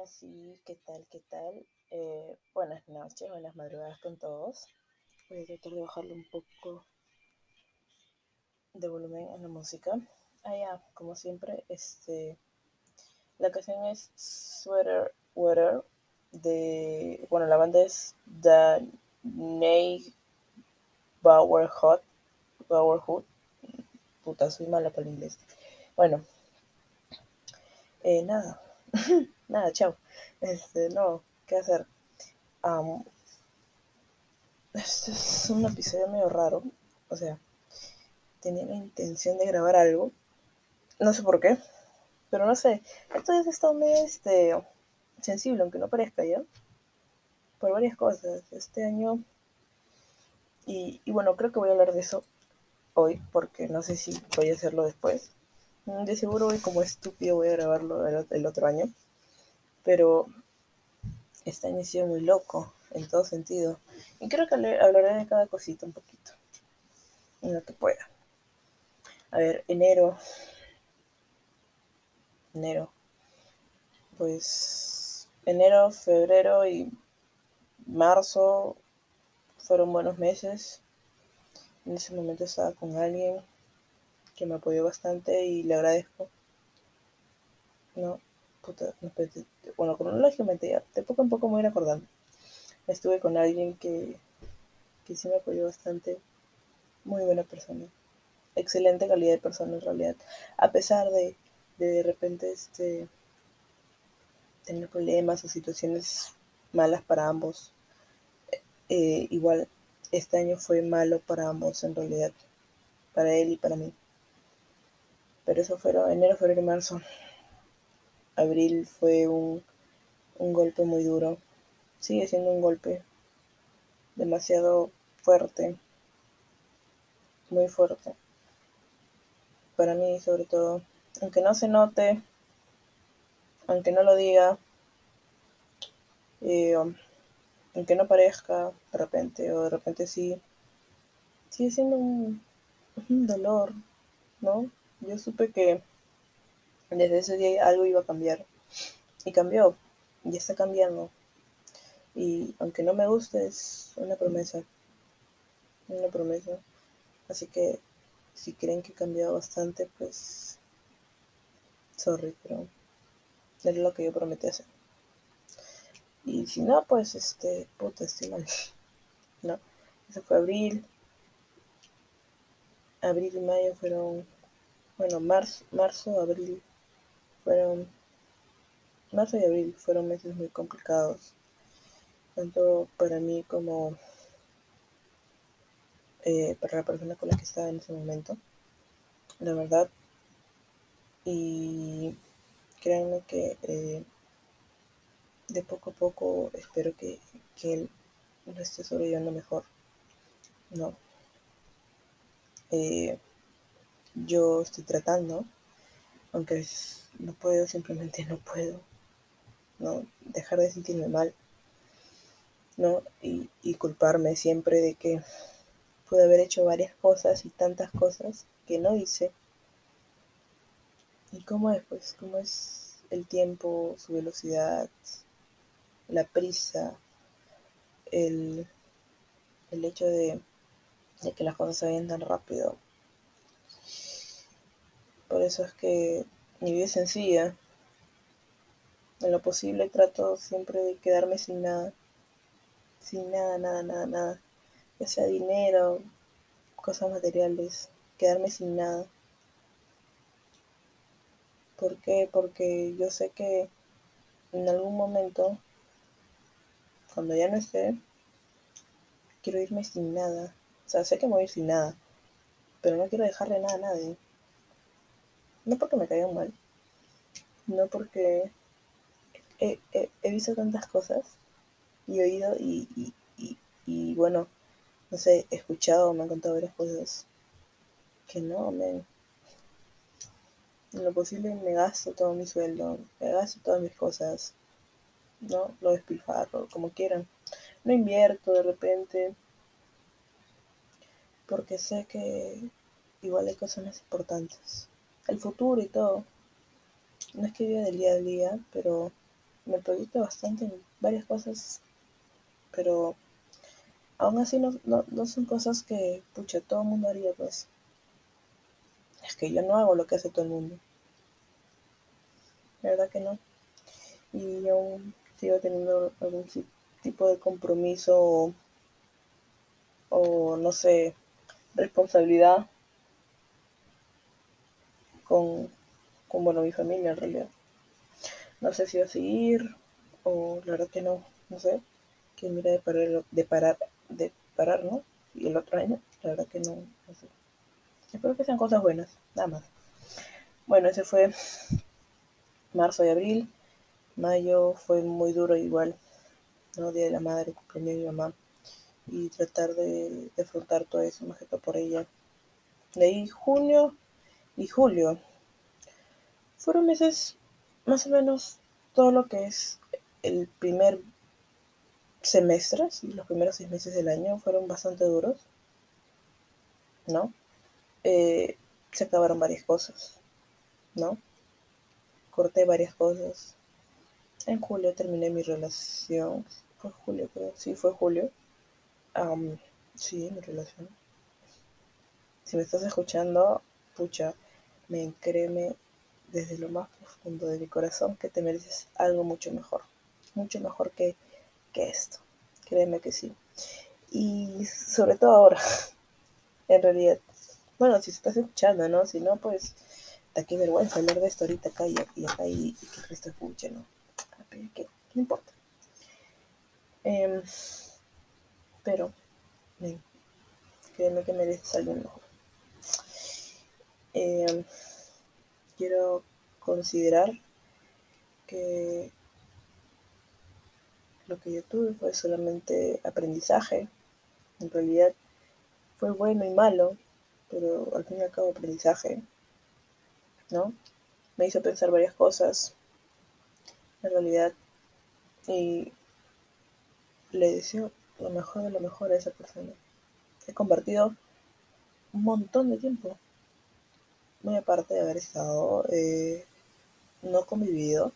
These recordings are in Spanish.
ahora sí, ¿qué tal? ¿Qué tal? Eh, buenas noches, buenas madrugadas con todos. Voy a tratar de bajarle un poco de volumen a la música. Ah, ya, como siempre, este, la canción es Sweater Weather de, bueno, la banda es The Ney Bauer Hot, Bauer Hood. Puta, soy mala para el inglés. Bueno, eh, nada, nada, chao. Este, no, ¿qué hacer? este es un episodio medio raro. O sea, tenía la intención de grabar algo. No sé por qué. Pero no sé. Esto es estado medio este, sensible, aunque no parezca ya. Por varias cosas. Este año. Y, y bueno, creo que voy a hablar de eso hoy. Porque no sé si voy a hacerlo después. De seguro hoy como estúpido voy a grabarlo el otro año. Pero ha sido muy loco en todo sentido. Y creo que hablaré de cada cosita un poquito. En lo que pueda. A ver, enero. Enero. Pues enero, febrero y marzo fueron buenos meses. En ese momento estaba con alguien que me apoyó bastante y le agradezco. No, puta, no, bueno, cronológicamente ya, de poco en poco me voy acordando. Estuve con alguien que, que sí me apoyó bastante, muy buena persona, excelente calidad de persona en realidad, a pesar de de, repente este, tener problemas o situaciones malas para ambos. Eh, igual este año fue malo para ambos en realidad, para él y para mí. Pero eso fueron enero, febrero y marzo. Abril fue un, un golpe muy duro. Sigue siendo un golpe demasiado fuerte. Muy fuerte. Para mí sobre todo. Aunque no se note. Aunque no lo diga. Eh, aunque no parezca de repente. O de repente sí. Sigue siendo un, un dolor. ¿No? Yo supe que desde ese día algo iba a cambiar. Y cambió. Y está cambiando. Y aunque no me guste, es una promesa. Una promesa. Así que si creen que he cambiado bastante, pues. Sorry, pero es lo que yo prometí hacer. Y si no, pues este. Puta, estoy mal. No. Eso fue abril. Abril y mayo fueron. Bueno, marzo, marzo, abril fueron, marzo y abril fueron meses muy complicados, tanto para mí como eh, para la persona con la que estaba en ese momento, la verdad. Y créanme que eh, de poco a poco espero que, que él lo esté sobrellevando mejor. No. Eh, yo estoy tratando, aunque no puedo, simplemente no puedo, ¿no? Dejar de sentirme mal, ¿no? Y, y culparme siempre de que pude haber hecho varias cosas y tantas cosas que no hice. ¿Y cómo es, pues? ¿Cómo es el tiempo, su velocidad, la prisa, el, el hecho de, de que las cosas se vayan tan rápido? Por eso es que mi vida es sencilla. En lo posible trato siempre de quedarme sin nada. Sin nada, nada, nada, nada. Ya sea dinero, cosas materiales. Quedarme sin nada. ¿Por qué? Porque yo sé que en algún momento, cuando ya no esté, quiero irme sin nada. O sea, sé que me voy a ir sin nada. Pero no quiero dejarle nada a nadie. No porque me caigan mal, no porque he, visto tantas cosas y oído y, y, bueno, no sé, he escuchado, me han contado varias cosas que no, me... En lo posible me gasto todo mi sueldo, me gasto todas mis cosas, ¿no? Lo despilfarro, como quieran. No invierto de repente, porque sé que igual hay cosas más importantes el futuro y todo. No es que viva del día a día, pero me proyecto bastante en varias cosas, pero aún así no, no, son cosas que, pucha, todo el mundo haría, pues. Es que yo no hago lo que hace todo el mundo. La verdad que no. Y aún sigo teniendo algún tipo de compromiso o, no sé, responsabilidad con, con, bueno, mi familia en realidad. No sé si va a seguir o la verdad que no, no sé. Que mira de parar, de parar, de parar, ¿no? Y el otro año, la verdad que no, no sé. Espero que sean cosas buenas, nada más. Bueno, ese fue marzo y abril. Mayo fue muy duro igual, ¿no? Día de la madre, cumpleaños de mi mamá. Y tratar de, afrontar todo eso, más que todo por ella. De ahí junio y julio. Fueron meses más o menos todo lo que es el primer semestre, los primeros seis meses del año fueron bastante duros, ¿no? Eh, se acabaron varias cosas, ¿no? Corté varias cosas. En julio terminé mi relación. Fue julio, creo. Sí, fue julio. sí, mi relación. Si me estás escuchando, pucha, me créeme desde lo más profundo de mi corazón que te mereces algo mucho mejor. Mucho mejor que, que esto. Créeme que sí. Y sobre todo ahora, en realidad. Bueno, si estás escuchando, ¿no? Si no, pues, da qué vergüenza hablar de esto ahorita acá y, acá y, que el resto escuche, ¿no? ¿Qué, no importa? Em, pero, créeme que mereces algo mejor. Em, quiero considerar que lo que yo tuve fue solamente aprendizaje. En realidad fue bueno y malo, pero al fin y al cabo aprendizaje, ¿no? Me hizo pensar varias cosas, en realidad, y le deseo lo mejor de lo mejor a esa persona. He compartido un montón de tiempo, muy aparte de haber estado eh, no convivido,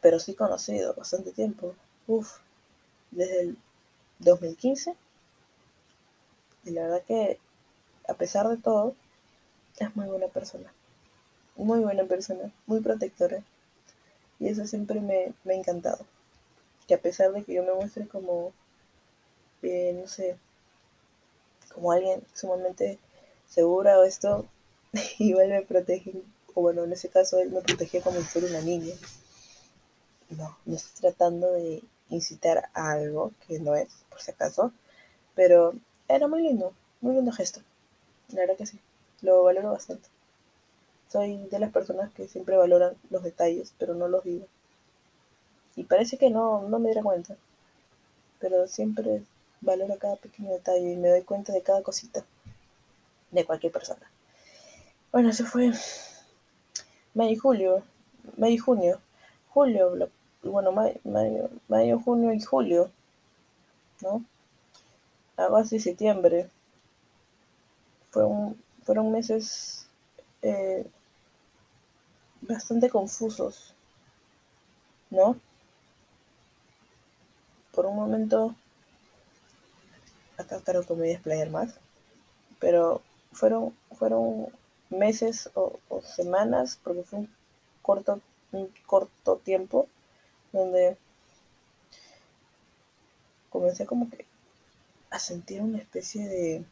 pero sí conocido bastante tiempo. Uf, desde el 2015. Y la verdad que, a pesar de todo, es muy buena persona. Muy buena persona, muy protectora. Y eso siempre me, ha encantado. Que a pesar de que yo me muestre como, eh, no sé, como alguien sumamente segura o esto, igual me protege o bueno, en ese caso él me protegía como si fuera una niña. No, no estoy tratando de incitar a algo que no es, por si acaso, pero era muy lindo, muy lindo gesto. La verdad que sí, lo valoro bastante. Soy de las personas que siempre valoran los detalles, pero no los digo. Y parece que no, no me diera cuenta, pero siempre valoro cada pequeño detalle y me doy cuenta de cada cosita de cualquier persona. Bueno, eso fue mayo julio, mayo y junio, julio, bueno, mayo, mayo, junio y julio, ¿no? Agosto y septiembre. Fueron, fueron meses eh, bastante confusos, ¿no? Por un momento, acá claro que me voy a más, pero fueron, fueron meses o, semanas, porque fue un corto, un corto tiempo donde comencé como que a sentir una especie de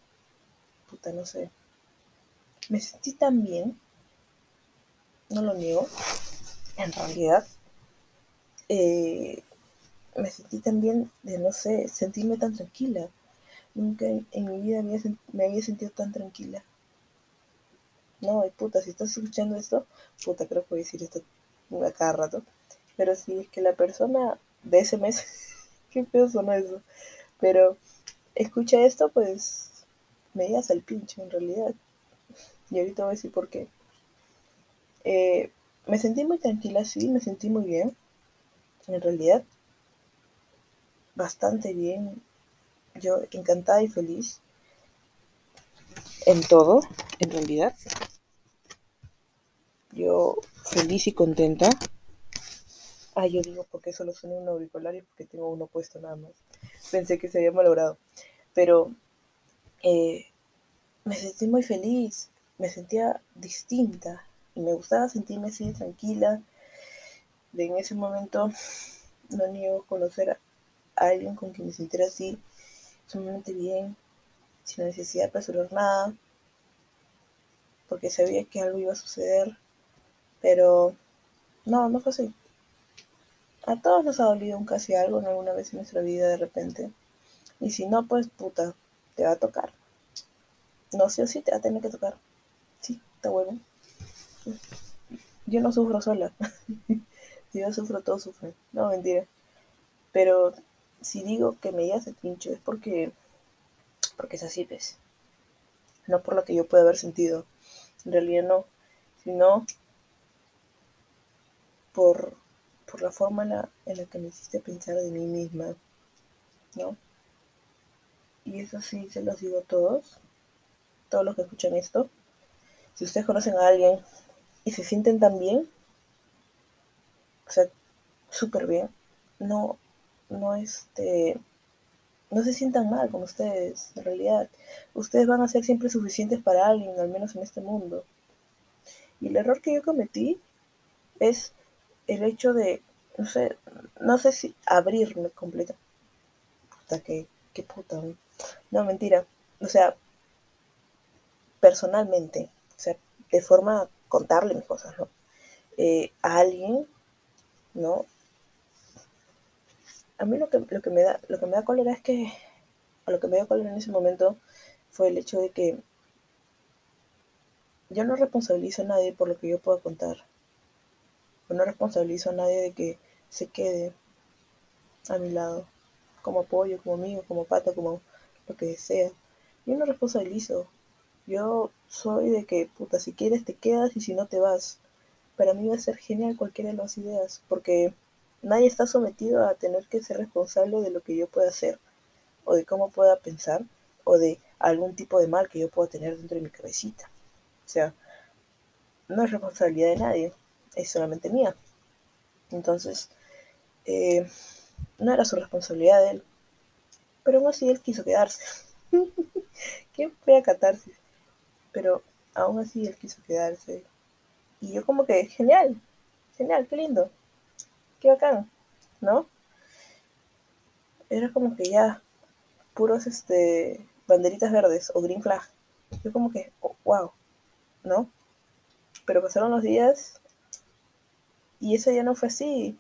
puta, no sé. Me sentí tan bien, no lo niego, en realidad. Eh, me sentí tan bien de, no sé, sentirme tan tranquila. Nunca en, mi vida me había sentido tan tranquila. No, puta, si estás escuchando esto, puta, creo que voy a decir esto a cada rato. Pero si es que la persona de ese mes, qué feo sonó eso. Pero escucha esto, pues me digas al pinche en realidad. Y ahorita voy a decir por qué. Eh, me sentí muy tranquila, sí, me sentí muy bien. En realidad, bastante bien. Yo encantada y feliz. En todo, en realidad yo feliz y contenta, Ah, yo digo, porque solo suena un auricular y porque tengo uno puesto nada más. Pensé que se había malogrado. Pero eh, me sentí muy feliz, me sentía distinta y me gustaba sentirme así tranquila. De en ese momento no niego conocer a alguien con quien me sintiera así, sumamente bien, sin necesidad de apresurar nada, porque sabía que algo iba a suceder, pero no, no fue así. A todos nos ha dolido un casi algo en alguna vez en nuestra vida de repente. Y si no, pues puta, te va a tocar. No, sí o sí te va a tener que tocar. Sí, está bueno. Yo no sufro sola. si yo sufro, todos sufren. No, mentira. Pero si digo que me el pincho es porque, porque es así, ¿ves? No por lo que yo pueda haber sentido. En realidad no. Sino por por la forma en la, que me hiciste pensar de mí misma, ¿no? Y eso sí, se los digo a todos, todos los que escuchan esto. Si ustedes conocen a alguien y se sienten tan bien, o sea, súper bien, no, no este, no se sientan mal con ustedes, en realidad. Ustedes van a ser siempre suficientes para alguien, al menos en este mundo. Y el error que yo cometí es el hecho de, no sé, no sé si abrirme completa. Puta, que, qué puta. No, mentira. O sea, personalmente, o sea, de forma contarle mis cosas, ¿no? Eh, a alguien, ¿no? A mí lo que, lo que me da, lo que me da cólera es que, a lo que me dio cólera en ese momento fue el hecho de que yo no responsabilizo a nadie por lo que yo pueda contar no responsabilizo a nadie de que se quede a mi lado, como apoyo, como amigo, como pata, como lo que sea. Yo no responsabilizo. Yo soy de que, puta, si quieres te quedas y si no te vas. Para mí va a ser genial cualquiera de las ideas, porque nadie está sometido a tener que ser responsable de lo que yo pueda hacer, o de cómo pueda pensar, o de algún tipo de mal que yo pueda tener dentro de mi cabecita. O sea, no es responsabilidad de nadie es solamente mía. Entonces, eh, no era su responsabilidad de él. Pero aún así él quiso quedarse. Qué fea catarsis. Pero aún así él quiso quedarse. Y yo como que, genial, genial, qué lindo. Qué bacán, ¿no? Era como que ya, puros este banderitas verdes o green flag. Yo como que, oh, wow, ¿no? Pero pasaron los días y eso ya no fue así.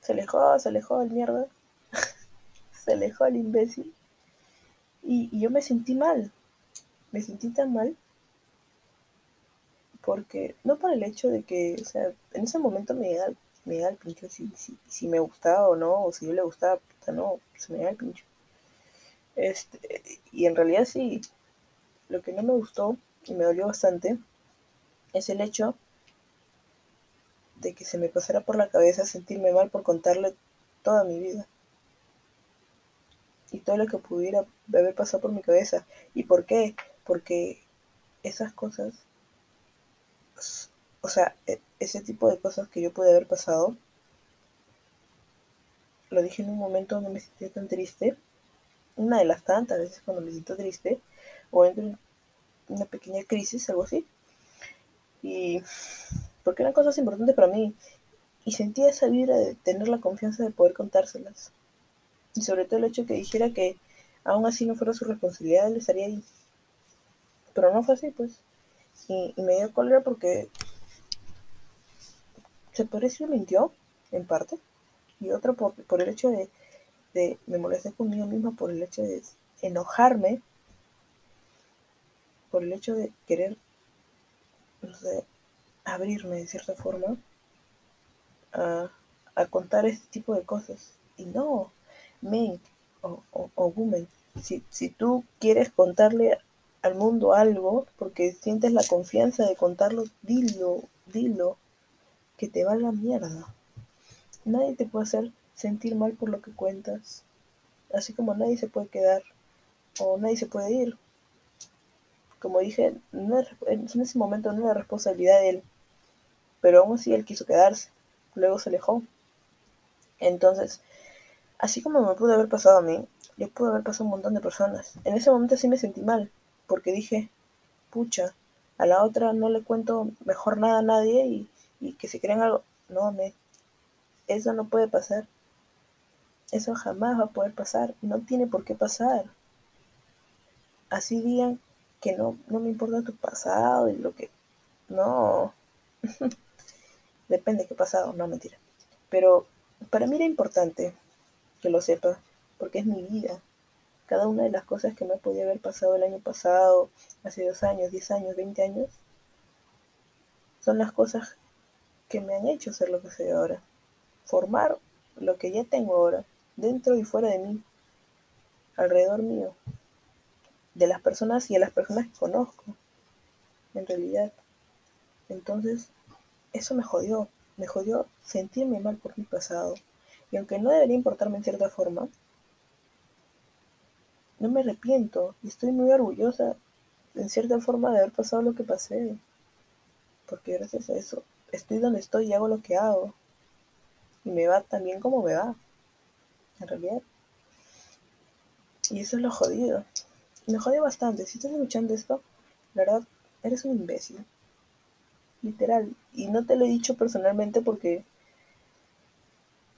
Se alejó, se alejó el mierda. se alejó el imbécil. Y, yo me sentí mal. Me sentí tan mal. Porque, no por el hecho de que, o sea, en ese momento me da, me da el pincho si, si, me gustaba o no, o si yo le gustaba, puta, no, se me da el pincho. Este, y en realidad sí, lo que no me gustó y me dolió bastante es el hecho de que se me pasara por la cabeza sentirme mal por contarle toda mi vida. Y todo lo que pudiera haber pasado por mi cabeza. ¿Y por qué? Porque esas cosas, o sea, e, ese tipo de cosas que yo pude haber pasado, lo dije en un momento donde me sentía tan triste, una de las tantas veces cuando me siento triste, o en una pequeña crisis, algo así. Y porque eran cosas importantes para mí. Y sentía esa vibra de tener la confianza de poder contárselas. Y sobre todo el hecho de que dijera que aún así no fuera su responsabilidad, él estaría ahí. Pero no fue así, pues. Y, me dio cólera porque se parece que mintió, en parte. Y otro por, por el hecho de, de, me molesté conmigo misma por el hecho de enojarme, por el hecho de querer, no sé, abrirme de cierta forma a, contar este tipo de cosas. Y no, men o, o, woman, si, si tú quieres contarle al mundo algo porque sientes la confianza de contarlo, dilo, dilo, que te valga mierda. Nadie te puede hacer sentir mal por lo que cuentas, así como nadie se puede quedar o nadie se puede ir. Como dije, en ese momento no es la responsabilidad de él pero aún así él quiso quedarse. luego se alejó. Entonces, así como me pudo haber pasado a mí, le pudo haber pasado a un montón de personas. En ese momento sí me sentí mal, porque dije, pucha, a la otra no le cuento mejor nada a nadie y, y que se creen algo. No, me, eso no puede pasar. Eso jamás va a poder pasar. No tiene por qué pasar. Así digan que no, no me importa tu pasado y lo que... No. Depende de qué pasado, no mentira. Pero para mí era importante que lo sepa, porque es mi vida. Cada una de las cosas que me podía haber pasado el año pasado, hace dos años, diez años, veinte años, son las cosas que me han hecho ser lo que soy ahora. Formar lo que ya tengo ahora, dentro y fuera de mí, alrededor mío, de las personas y a las personas que conozco, en realidad. Entonces, eso me jodió, me jodió sentirme mal por mi pasado. Y aunque no debería importarme en cierta forma, no me arrepiento y estoy muy orgullosa en cierta forma de haber pasado lo que pasé. Porque gracias a eso estoy donde estoy y hago lo que hago. Y me va tan bien como me va. En realidad. Y eso es lo jodido. Me jode bastante. Si estás escuchando esto, la verdad, eres un imbécil. Literal. Y no te lo he dicho personalmente porque...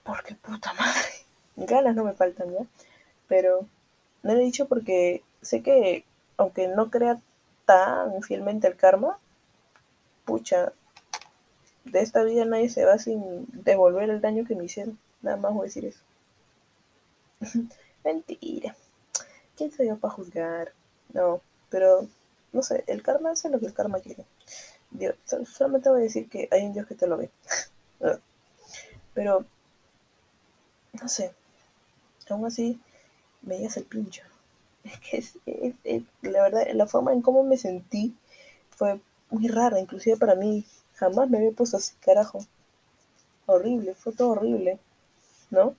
Porque puta madre. Ganas no me faltan ya. Pero no lo he dicho porque sé que, aunque no crea tan fielmente el karma, pucha, de esta vida nadie se va sin devolver el daño que me hicieron. Nada más voy a decir eso. Mentira. ¿Quién soy yo para juzgar? No, pero no sé, el karma hace lo que el karma quiere. Dios, solamente voy a decir que hay un Dios que te lo ve. pero, no sé, aún así me digas el pincho. Es que la verdad, la forma en cómo me sentí fue muy rara, inclusive para mí. Jamás me había puesto así, carajo. Horrible, fue todo horrible, ¿no?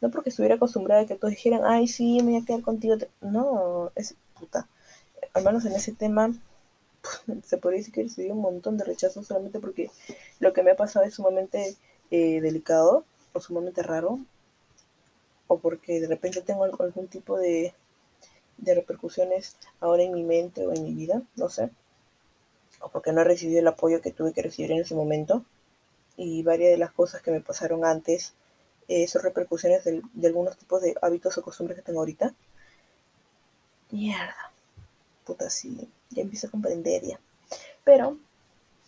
No porque estuviera acostumbrada a que todos dijeran, ay, sí, me voy a quedar contigo. No, es puta. Al menos en ese tema, se podría decir que recibí un montón de rechazo solamente porque lo que me ha pasado es sumamente eh, delicado o sumamente raro. O porque de repente tengo algún tipo de, de repercusiones ahora en mi mente o en mi vida, no sé o porque no he recibido el apoyo que tuve que recibir en ese momento. Y varias de las cosas que me pasaron antes eh, son repercusiones de, algunos tipos de hábitos o costumbres que tengo ahorita. Mierda. Puta, sí, ya empiezo a comprender ya. Pero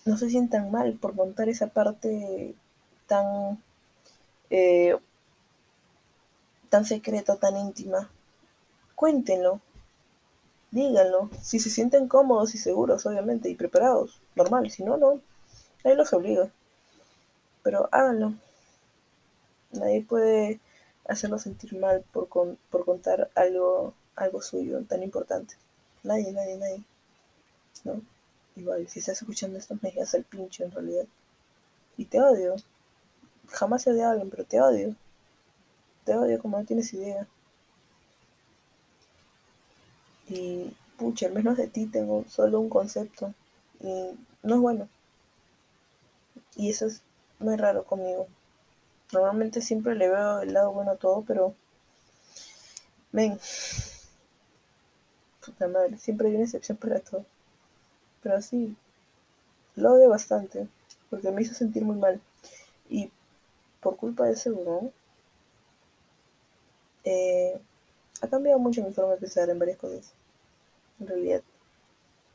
no se sientan mal por contar esa parte tan, eh, tan secreta, tan íntima. Cuéntenlo, díganlo. Si se sienten cómodos y seguros, obviamente, y preparados, normal. Si no, no. Nadie los obliga. Pero háganlo. Nadie puede hacerlo sentir mal por, por contar algo, algo suyo tan importante. Nadie, nadie, nadie. ¿No? Igual, si estás escuchando esto, me el pincho en realidad. Y te odio. Jamás he odiado a alguien, pero te odio. Te odio como no tienes idea. Y pucha, al menos de ti tengo solo un concepto. Y no es bueno. Y eso es muy raro conmigo. Normalmente siempre le veo el lado bueno a todo, pero. Ven. Puta madre, siempre hay una excepción para todo. Pero sí, lo odio bastante. Porque me hizo sentir muy mal. Y por culpa de ese burón, eh, ha cambiado mucho mi forma de pensar en varias cosas. En realidad,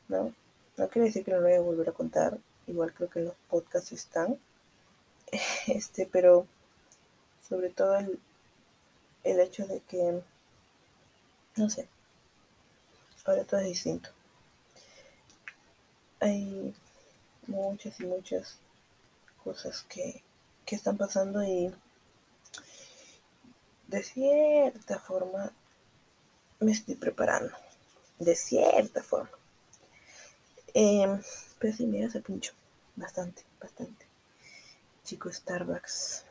¿no? No quiere decir que no lo voy a volver a contar. Igual creo que los podcasts están. Este, pero sobre todo el, el hecho de que, no sé, ahora todo es distinto. Hay muchas y muchas cosas que, que están pasando y de cierta forma me estoy preparando. De cierta forma. Eh, pero sí, me hace pincho. Bastante, bastante. Chico Starbucks.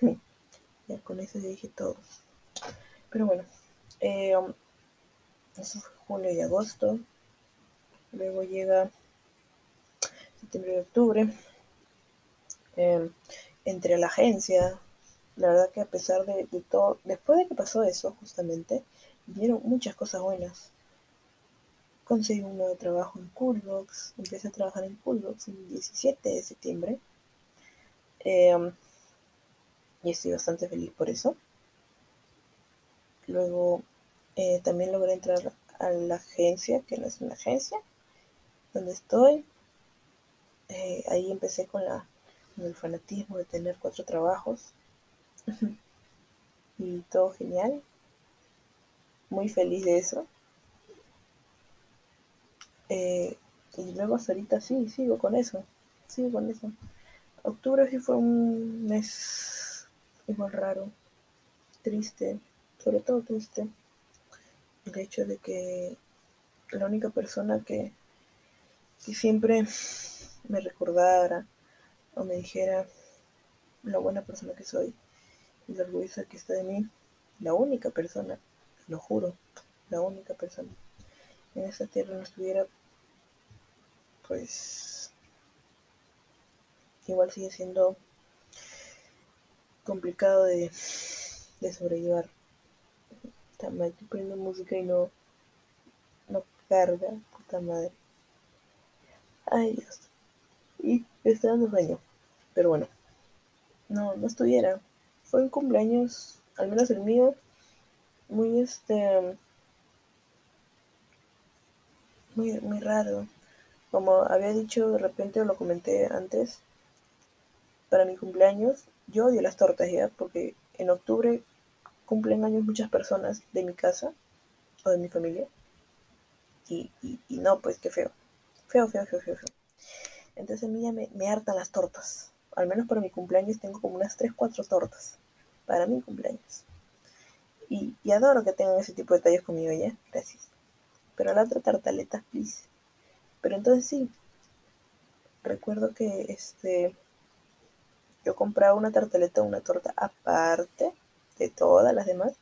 ya con eso dije todo. Pero bueno. Eh, eso fue julio y agosto. Luego llega septiembre y octubre. Eh, entré a la agencia. La verdad que a pesar de, todo, después de que pasó eso, justamente, dieron muchas cosas buenas. Conseguí un nuevo trabajo en Coolbox, empecé a trabajar en Coolbox el 17 de septiembre. Em, y estoy bastante feliz por eso. Luego eh, también logré entrar a la agencia, que no es una agencia, donde estoy. Eh, ahí empecé con, la, con el fanatismo de tener cuatro trabajos. Y todo genial. Muy feliz de eso. Eh, y luego hasta ahorita sí, sigo con eso. Sigo con eso. Octubre sí fue un mes igual raro, triste, sobre todo triste. El hecho de que la única persona que, que siempre me recordara o me dijera la buena persona que soy la que está de mí, la única persona, lo juro, la única persona en esta tierra no estuviera, pues igual sigue siendo complicado de, de sobrellevar. Estoy poniendo música y no, no carga, puta madre. Ay Dios. Y está dando sueño. Pero bueno, no, no estuviera. Fue un cumpleaños, al menos el mío, muy este. Muy, muy raro. Como había dicho de repente, o lo comenté antes, para mi cumpleaños, yo odio las tortas ya, porque en octubre cumplen años muchas personas de mi casa o de mi familia. Y, y, no, pues qué feo. Feo, feo, feo, feo, feo. Entonces a mí ya me, me, hartan las tortas. Al menos para mi cumpleaños tengo como unas 3, 4 tortas. Para mi cumpleaños. Y, adoro que tengan ese tipo de detalles conmigo ya. Gracias. Pero la otra tartaleta, please. Pero entonces sí. Recuerdo que este yo compraba una tartaleta una torta aparte de todas las demás,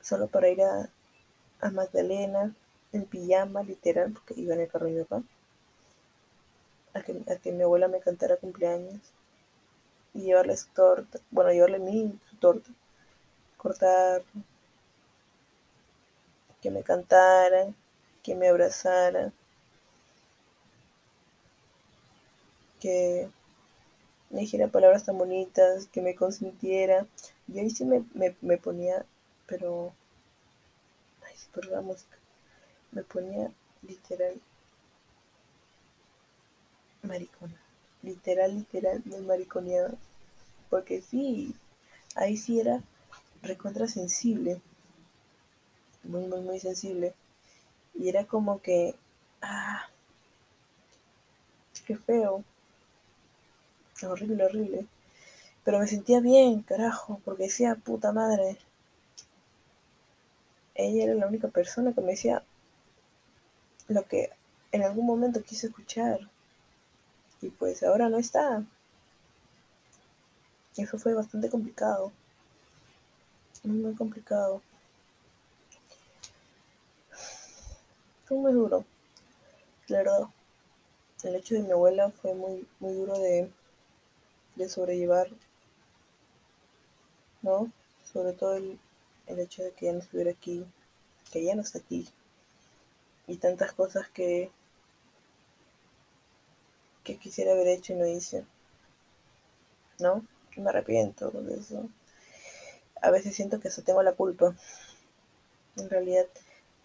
solo para ir a, a Magdalena en pijama, literal, porque iba en el carro de mi papá, a que, a que mi abuela me cantara cumpleaños y llevarle su torta, bueno, llevarle mi su torta, cortar, que me cantara, que me abrazara, que me dijera palabras tan bonitas, que me consintiera. Y ahí sí me, me, ponía, pero... Ay, sí, por la música. Me ponía literal maricona. Literal, literal, muy mariconeada. Porque sí, ahí sí era recontra sensible. Muy, muy, muy sensible. Y era como que... Ah, qué feo horrible, horrible. Pero me sentía bien, carajo, porque decía, puta madre. Ella era la única persona que me decía lo que en algún momento quise escuchar. Y pues ahora no está. Eso fue bastante complicado. Muy, complicado. Fue muy duro. La verdad. El hecho de mi abuela fue muy, muy duro de de sobrellevar, ¿no? Sobre todo el, hecho de que ya no estuviera aquí, que ya no está aquí, y tantas cosas que, que quisiera haber hecho y no hice, ¿no? Me arrepiento de eso. A veces siento que eso tengo la culpa, en realidad,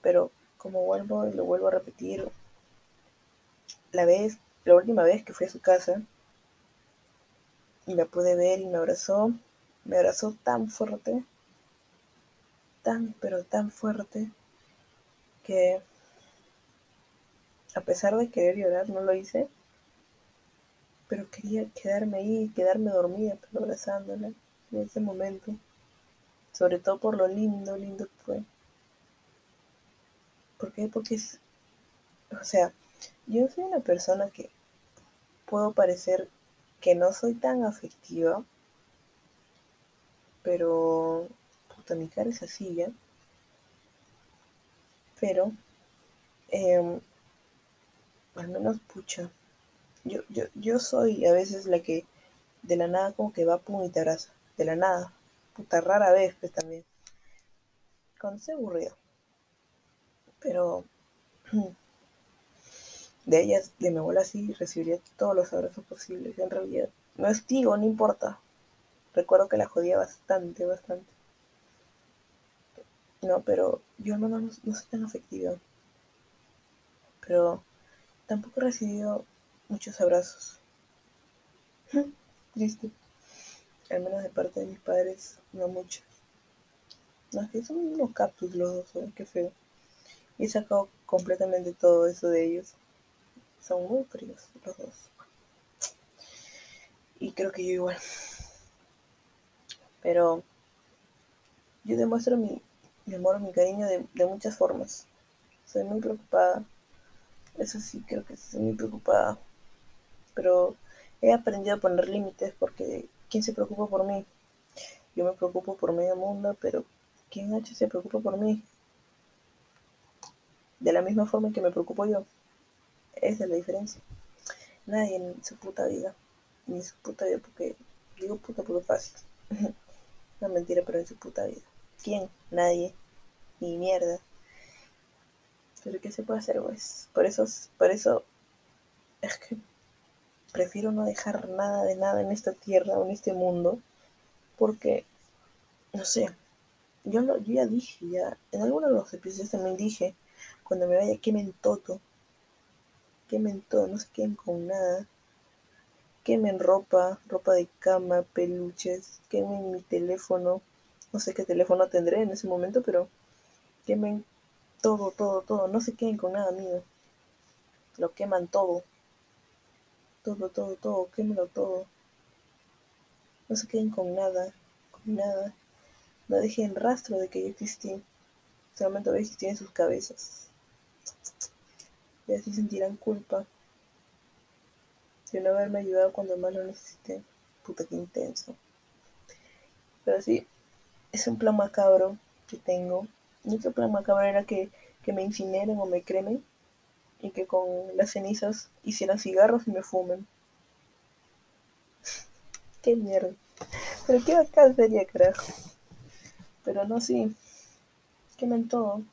pero como vuelvo y lo vuelvo a repetir, la vez, la última vez que fui a su casa, y la pude ver y me abrazó, me abrazó tan fuerte, tan, pero tan fuerte, que a pesar de querer llorar, no lo hice, pero quería quedarme ahí, quedarme dormida, pero abrazándola en ese momento, sobre todo por lo lindo, lindo que fue. ¿Por qué? Porque es, o sea, yo soy una persona que puedo parecer que no soy tan afectiva, pero puta, mi cara es así. Pero, em, al menos pucha, yo, yo, yo soy a veces la que de la nada como que va pum y te abraza. De la nada. Puta rara vez, pues también. Cuando estoy aburrido. Pero de ellas, de mi abuela sí, recibiría todos los abrazos posibles. En realidad, no es tío, no importa. Recuerdo que la jodía bastante, bastante. No, pero yo no, no soy tan afectiva. Pero tampoco he recibido muchos abrazos. Triste. Al menos de parte de mis padres, no muchos. No, que son unos cactus los dos, ¿eh? qué feo. Y he sacado completamente todo eso de ellos. Son muy fríos los dos. Y creo que yo igual. Pero yo demuestro mi, mi amor, mi cariño de, de, muchas formas. Soy muy preocupada. Eso sí, creo que soy muy preocupada. Pero he aprendido a poner límites porque ¿quién se preocupa por mí? Yo me preocupo por medio mundo, pero ¿quién H se preocupa por mí? De la misma forma que me preocupo yo. Esa es la diferencia. Nadie en su puta vida. Ni en su puta vida porque digo puta es fácil. no mentira, pero en su puta vida. ¿Quién? Nadie. Ni mierda. Pero ¿qué se puede hacer, pues? Por eso, por eso es que prefiero no dejar nada de nada en esta tierra o en este mundo, porque, no sé, yo, lo, yo ya dije, ya, en algunos de los episodios también dije, cuando me vaya quemen todo, quemen todo, no se queden con nada, quemen ropa, ropa de cama, peluches, quemen mi teléfono, no sé qué teléfono tendré en ese momento, pero quemen todo, todo, todo, no se queden con nada mío, lo queman todo todo, todo, todo, quémelo todo. No se queden con nada, con nada. No dejen rastro de que yo existí. Solamente voy a existir en sus cabezas. Y así sentirán culpa de no haberme ayudado cuando más lo necesité. Puta que intenso. Pero sí, es un plan macabro que tengo. Mi otro plan macabro era que, que me incineren o me cremen y que con las cenizas hicieran cigarros y me fumen. qué mierda. Pero qué bacán sería, carajo. Pero no, sí. Quemen todo.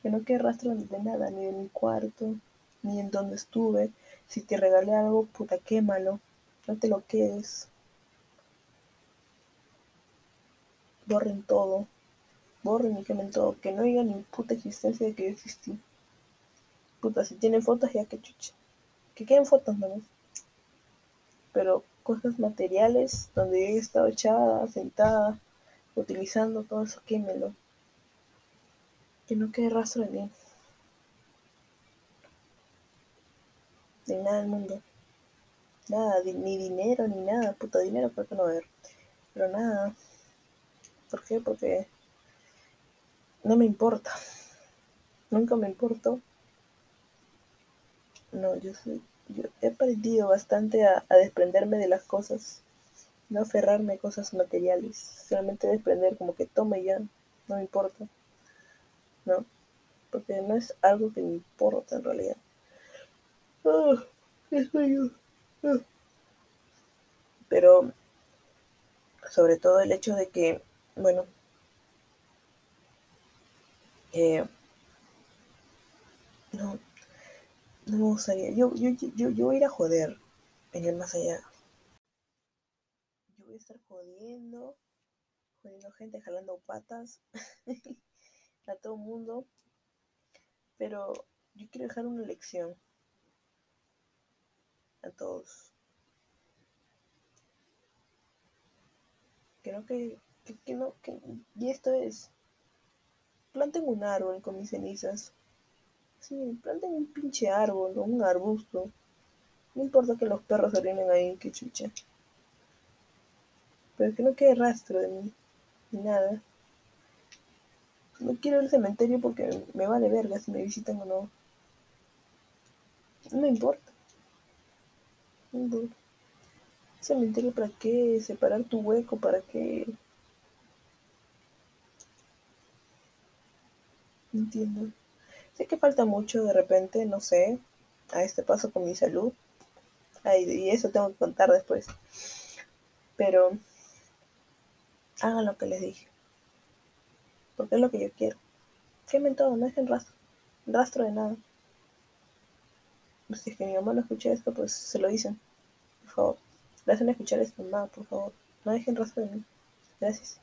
Que no quede rastro de nada, ni de mi cuarto, ni en donde estuve. Si te regalé algo, puta, quémalo. No te lo quedes. Borren todo. Borren y quemen todo. Que no haya ni puta existencia de que yo existí. Puta, si tienen fotos ya que chucha. Que queden fotos nomás. Pero cosas materiales donde yo he estado echada, sentada, utilizando todo eso, quémelo. Que no quede rastro de mí. De nada del mundo. Nada, ni dinero, ni nada. Puta dinero, ¿por qué no ver? Pero nada. ¿Por qué? Porque no me importa. Nunca me importó no, yo soy, yo he aprendido bastante a, desprenderme de las cosas, no aferrarme a cosas materiales, solamente desprender como que tome ya, no me importa, ¿no? Porque no es algo que me importa en realidad. Oh, Pero sobre todo el hecho de que, bueno, eh, no, no me gustaría. Yo, yo, yo, yo voy a ir a joder en el más allá. Yo voy a estar jodiendo, jodiendo gente, jalando patas a todo mundo. Pero yo quiero dejar una lección a todos. Creo que, que, que no, que, y esto es, planten un árbol con mis cenizas. Sí, planten un pinche árbol o un arbusto. No importa que los perros orinen ahí, que chucha. Pero que no quede rastro de mí, ni nada. No quiero el cementerio porque me vale verga si me visitan o no. No me importa. No importa. ¿Cementerio para qué? ¿Separar tu hueco para qué? Entiendo. Sé que falta mucho de repente, no sé, a este paso con mi salud. y eso tengo que contar después. Pero hagan lo que les dije. Porque es lo que yo quiero. Quemen todo, no dejen rastro. Rastro de nada. Si es que mi mamá no escucha esto, pues se lo dicen. Por favor. Le hacen escuchar esto, mamá, por favor. No dejen rastro de mí. Gracias.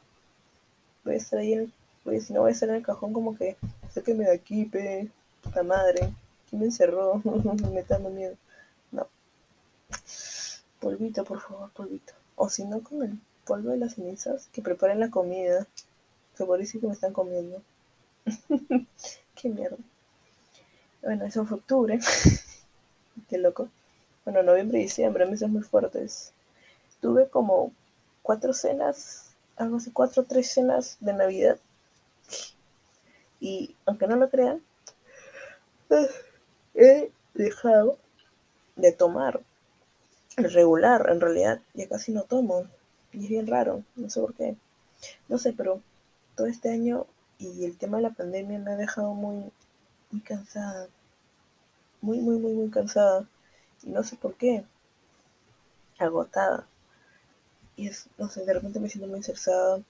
Voy a estar ahí, en el, si no voy a estar en el cajón como que, sáquenme de aquí, pe, puta madre. ¿Quién me encerró? me está dando miedo. No. Polvito, por favor, polvito. O si no, con el polvo de las cenizas, que preparen la comida. Se puede decir que me están comiendo. Qué mierda. Bueno, eso fue octubre. Qué loco. Bueno, noviembre y diciembre, meses muy fuertes. Tuve como cuatro cenas, algo así, cuatro o tres cenas de Navidad. Y aunque no lo crean, he dejado de tomar regular, en realidad. Ya casi no tomo. Y es bien raro, no sé por qué. No sé, pero todo este año y el tema de la pandemia me ha dejado muy, muy cansada. Muy, muy, muy, muy cansada. Y no sé por qué. Agotada. Y es, no sé, de repente me siento muy estresada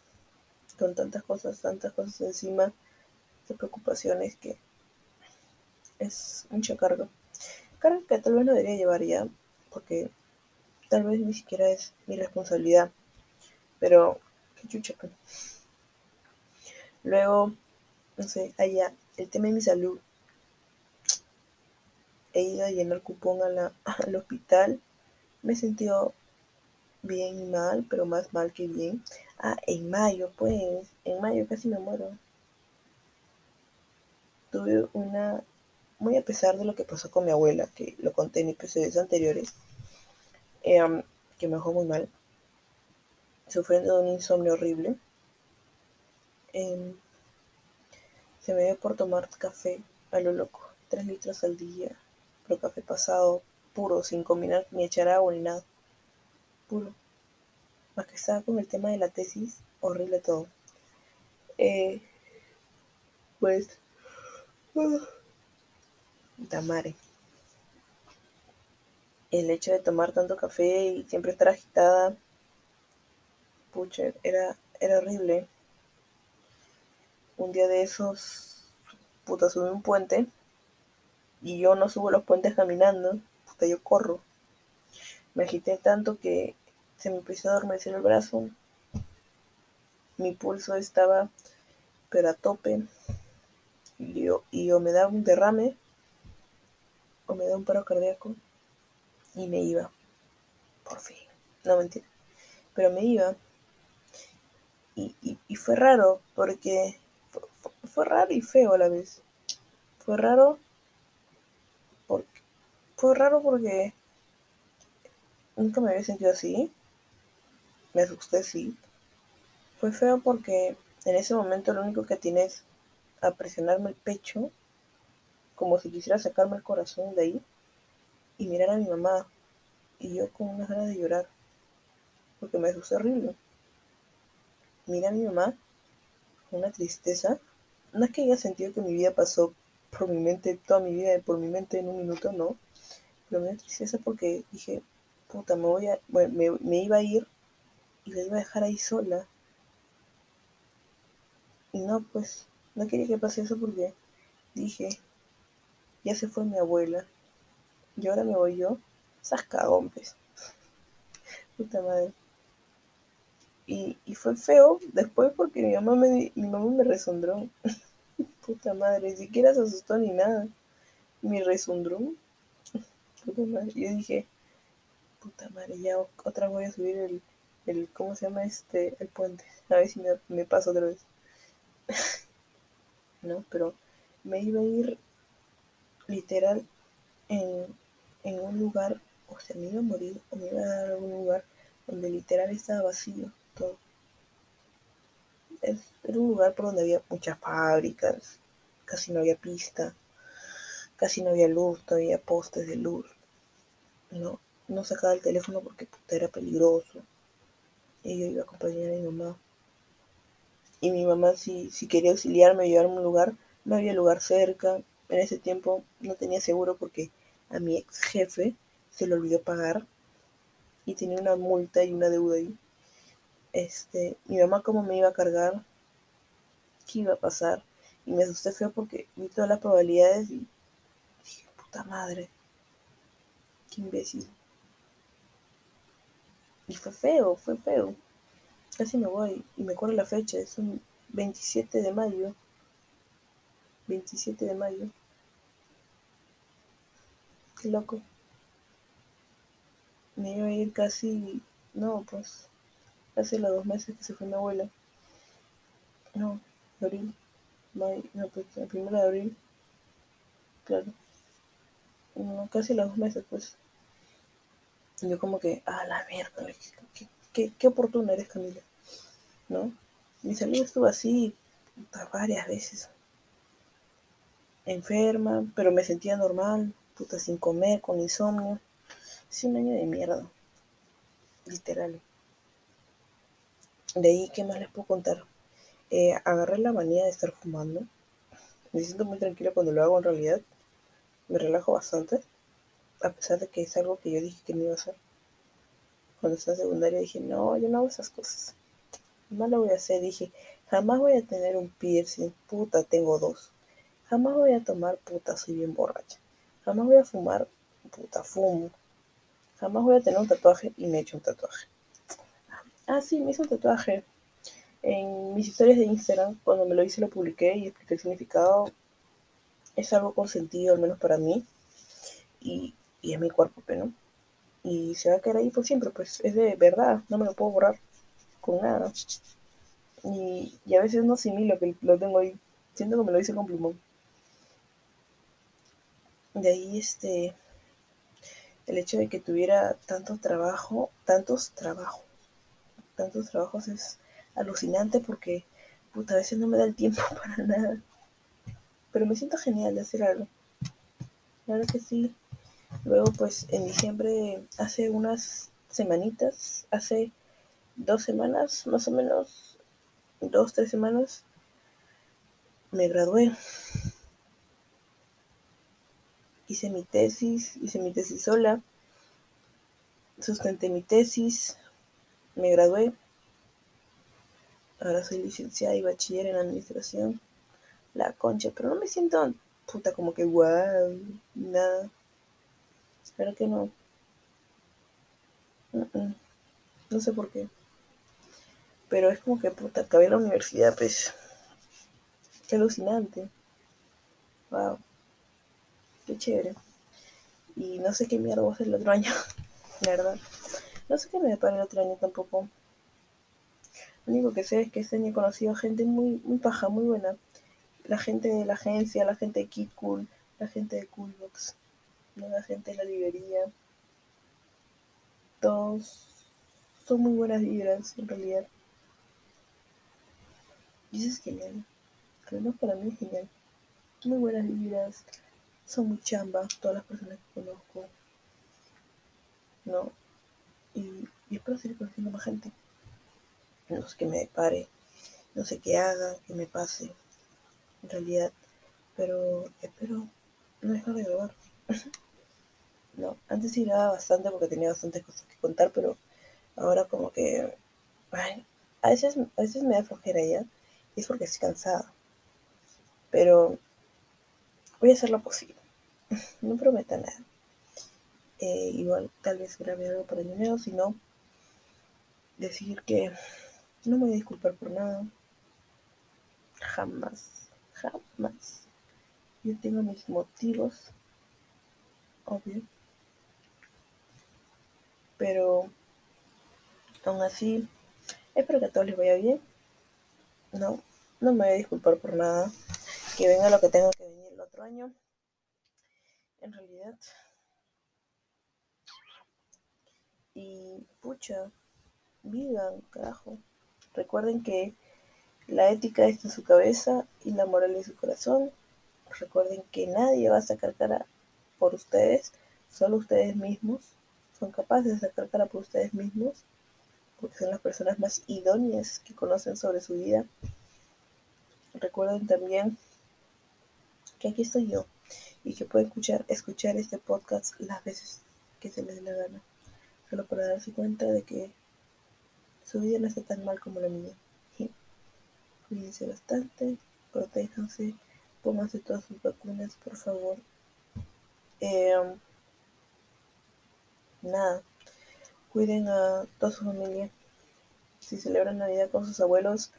con tantas cosas, tantas cosas encima, de preocupaciones que es mucha carga. Carga que tal vez no debería llevar ya, porque tal vez ni siquiera es mi responsabilidad. Pero, qué chucha. Pues. Luego, no sé, allá, el tema de mi salud. He ido a llenar cupón a la, al hospital. Me he sentido bien y mal, pero más mal que bien. Ah, en mayo, pues, en mayo casi me muero. Tuve una, muy a pesar de lo que pasó con mi abuela, que lo conté en episodios anteriores, em, que me dejó muy mal, sufriendo de un insomnio horrible. Em, se me dio por tomar café a lo loco, tres litros al día, pero café pasado, puro, sin combinar ni echar agua ni nada. Más que estaba con el tema de la tesis, horrible todo. Eh, pues. Uh. El hecho de tomar tanto café y siempre estar agitada. Pucha, era, era horrible un día de esos, puta, subí un puente y yo no subo los puentes caminando, puta, yo corro. Me agité tanto que se me empezó a adormecer el brazo. Mi pulso estaba pero a tope. Y o me da un derrame o me da un paro cardíaco y me iba. Por fin. No mentira. Pero me iba. Y, y, y fue raro porque fue raro y feo a la vez. Fue raro porque fue raro porque nunca me había sentido así. Me asusté, sí. Fue feo porque en ese momento lo único que tienes a presionarme el pecho, como si quisiera sacarme el corazón de ahí, y mirar a mi mamá. Y yo con unas ganas de llorar, porque me asusté horrible. Mira a mi mamá con una tristeza no es que haya sentido que mi vida pasó por mi mente, toda mi vida por mi mente en un minuto, no. Pero me dio tristeza porque dije, puta, me voy a, bueno, me, iba a ir y la iba a dejar ahí sola. Y no, pues, no quería que pase eso porque dije, ya se fue mi abuela. Y ahora me voy yo. Esas cagompes. Puta madre. Y, fue feo después porque mi mamá me, mi mamá me resondró. Puta madre, ni siquiera se asustó ni nada. Mi resondró. Puta madre. Yo dije, puta madre, ya otra voy a subir el, el, ¿cómo se llama este? El puente. A ver si me, me paso otra vez. no, pero me iba a ir literal en, en un lugar, o sea, me iba a morir, o me iba a dar algún lugar donde literal estaba vacío todo. era un lugar por donde había muchas fábricas, casi no había pista, casi no había luz, no había postes de luz. No, no sacaba el teléfono porque era peligroso. Y yo iba a acompañar a mi mamá. Y mi mamá si, si quería auxiliarme, llevarme a un lugar, no había lugar cerca. En ese tiempo no tenía seguro porque a mi ex jefe se le olvidó pagar y tenía una multa y una deuda ahí. este, mi mamá cómo me iba a cargar, qué iba a pasar. Y me asusté feo porque vi todas las probabilidades y dije, puta madre, qué imbécil. Y fue feo, fue feo. Casi me voy y me acuerdo la fecha, es un 27 de mayo. 27 de mayo. Qué loco. Me iba a ir casi, no, pues, casi los dos meses que se fue mi abuela. No, abril, mayo, no, pues, el primero de abril. Claro. No, casi los dos meses, pues. Yo como que, ah, la mierda, qué, qué, qué oportuna eres, Camila. ¿No? Mi salud estuvo así varias veces. Enferma, pero me sentía normal, puta, sin comer, con insomnio. Sí, un año de mierda. Literal. De ahí, ¿qué más les puedo contar? Eh, agarré la manía de estar fumando. Me siento muy tranquila cuando lo hago en realidad. Me relajo bastante. A pesar de que es algo que yo dije que no iba a hacer. Cuando estaba en secundaria dije, no, yo no hago esas cosas. Jamás lo voy a hacer. Dije, jamás voy a tener un piercing. Puta, tengo dos. Jamás voy a tomar, puta, soy bien borracha. Jamás voy a fumar, puta, fumo. Jamás voy a tener un tatuaje y me he hecho un tatuaje. Ah, sí, me hice un tatuaje. En mis historias de Instagram, cuando me lo hice, lo publiqué y expliqué el significado. Es algo consentido, al menos para mí. Y, y es mi cuerpo, ¿no? Y se va a quedar ahí por siempre, pues es de verdad, no me lo puedo borrar con nada. Y, y a veces no asimilo que lo tengo ahí. Siento que me lo hice con plumón. De ahí este el hecho de que tuviera tanto trabajo, tantos trabajos, tantos trabajos es alucinante porque puta, a veces no me da el tiempo para nada. Pero me siento genial de hacer algo. Claro que sí. Luego pues en diciembre, hace unas semanitas, hace dos semanas, más o menos, dos, tres semanas, me gradué. Hice mi tesis, hice mi tesis sola, sustenté mi tesis, me gradué, ahora soy licenciada y bachiller en administración, la concha, pero no me siento puta como que guau, nada, espero que no, no sé por qué, pero es como que puta, acabé la universidad, pues, qué alucinante, wow qué chévere. Y no sé qué mierda voy a hacer el otro año, la verdad. No sé qué me depara el otro año tampoco. Lo único que sé es que este año he conocido gente muy, muy paja, muy buena. La gente de la agencia, la gente de Kid Cool, la gente de Coolbox, la gente de la librería. Todos son muy buenas vibras, en realidad. Y eso es genial. Al menos para mí es genial. Muy buenas vibras, son muy chambas todas las personas que conozco, ¿no? Y, espero seguir conociendo más gente. No sé qué me depare, no sé qué haga, qué me pase, en realidad, pero espero no dejar de grabar. No, antes sí bastante porque tenía bastantes cosas que contar, pero ahora como que, a veces, a veces me da flojera ya, y es porque estoy cansada. Pero voy a hacer lo posible. no prometa nada. Eh, igual tal vez grabe algo para el nuevo, si no, decir que no me voy a disculpar por nada. Jamás, jamás. Yo tengo mis motivos, obvio. Pero aún así, espero que a todos les vaya bien. No, no me voy a disculpar por nada. Que venga lo que tenga que venir el otro año en realidad. Y pucha, vivan, carajo. Recuerden que la ética está en su cabeza y la moral en su corazón. Recuerden que nadie va a sacar cara por ustedes, solo ustedes mismos. Son capaces de sacar cara por ustedes mismos, porque son las personas más idóneas que conocen sobre su vida. Recuerden también que aquí estoy yo y que pueden escuchar, escuchar este podcast las veces que se les dé la gana. Solo para darse cuenta de que su vida no está tan mal como la mía. Cuídense bastante, protéjanse, pónganse todas sus vacunas, por favor. Eh, nada, cuiden a toda su familia. Si celebran Navidad con sus abuelos,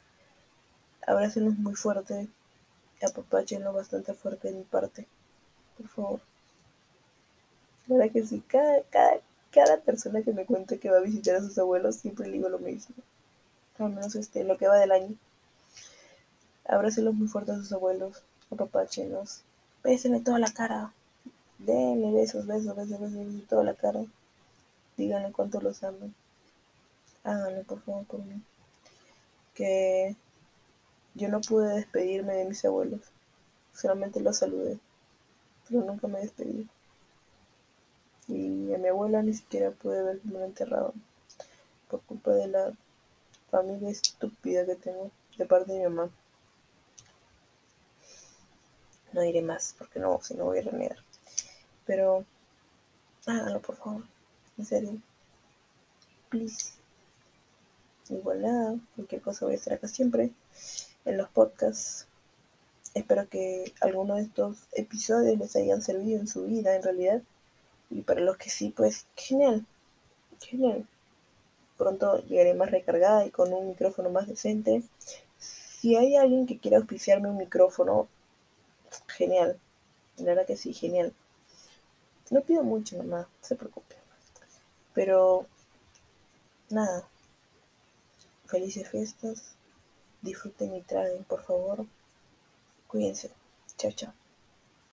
abrácenlos muy fuerte, apapáchenlo bastante fuerte de mi parte, por favor. La verdad que sí, cada, cada, cada persona que me cuente que va a visitar a sus abuelos, siempre le digo lo mismo. Al menos este, lo que va del año. Abrácenlos muy fuerte a sus abuelos, apapáchenlos, bésenle toda la cara, denle besos, besos, besos, besos, besos, toda la cara. Díganle cuánto los aman. Háganlo, por favor, por mí. Que yo no pude despedirme de mis abuelos. Solamente los saludé. Pero nunca me despedí. Y a mi abuela ni siquiera pude ver cómo la enterrado. Por culpa de la familia estúpida que tengo de parte de mi mamá. No diré más porque no, si no voy a renegar. Pero háganlo, por favor. En serio. Please. Igual nada, cualquier cosa voy a estar acá siempre en los podcasts. Espero que alguno de estos episodios les hayan servido en su vida, en realidad. Y para los que sí, pues genial. Genial. Pronto llegaré más recargada y con un micrófono más decente. Si hay alguien que quiera auspiciarme un micrófono, genial. La verdad que sí, genial. No pido mucho, mamá, no se preocupe. Pero, nada. Felices fiestas. Disfruten y traen, por favor. Cuídense. Chao, chao.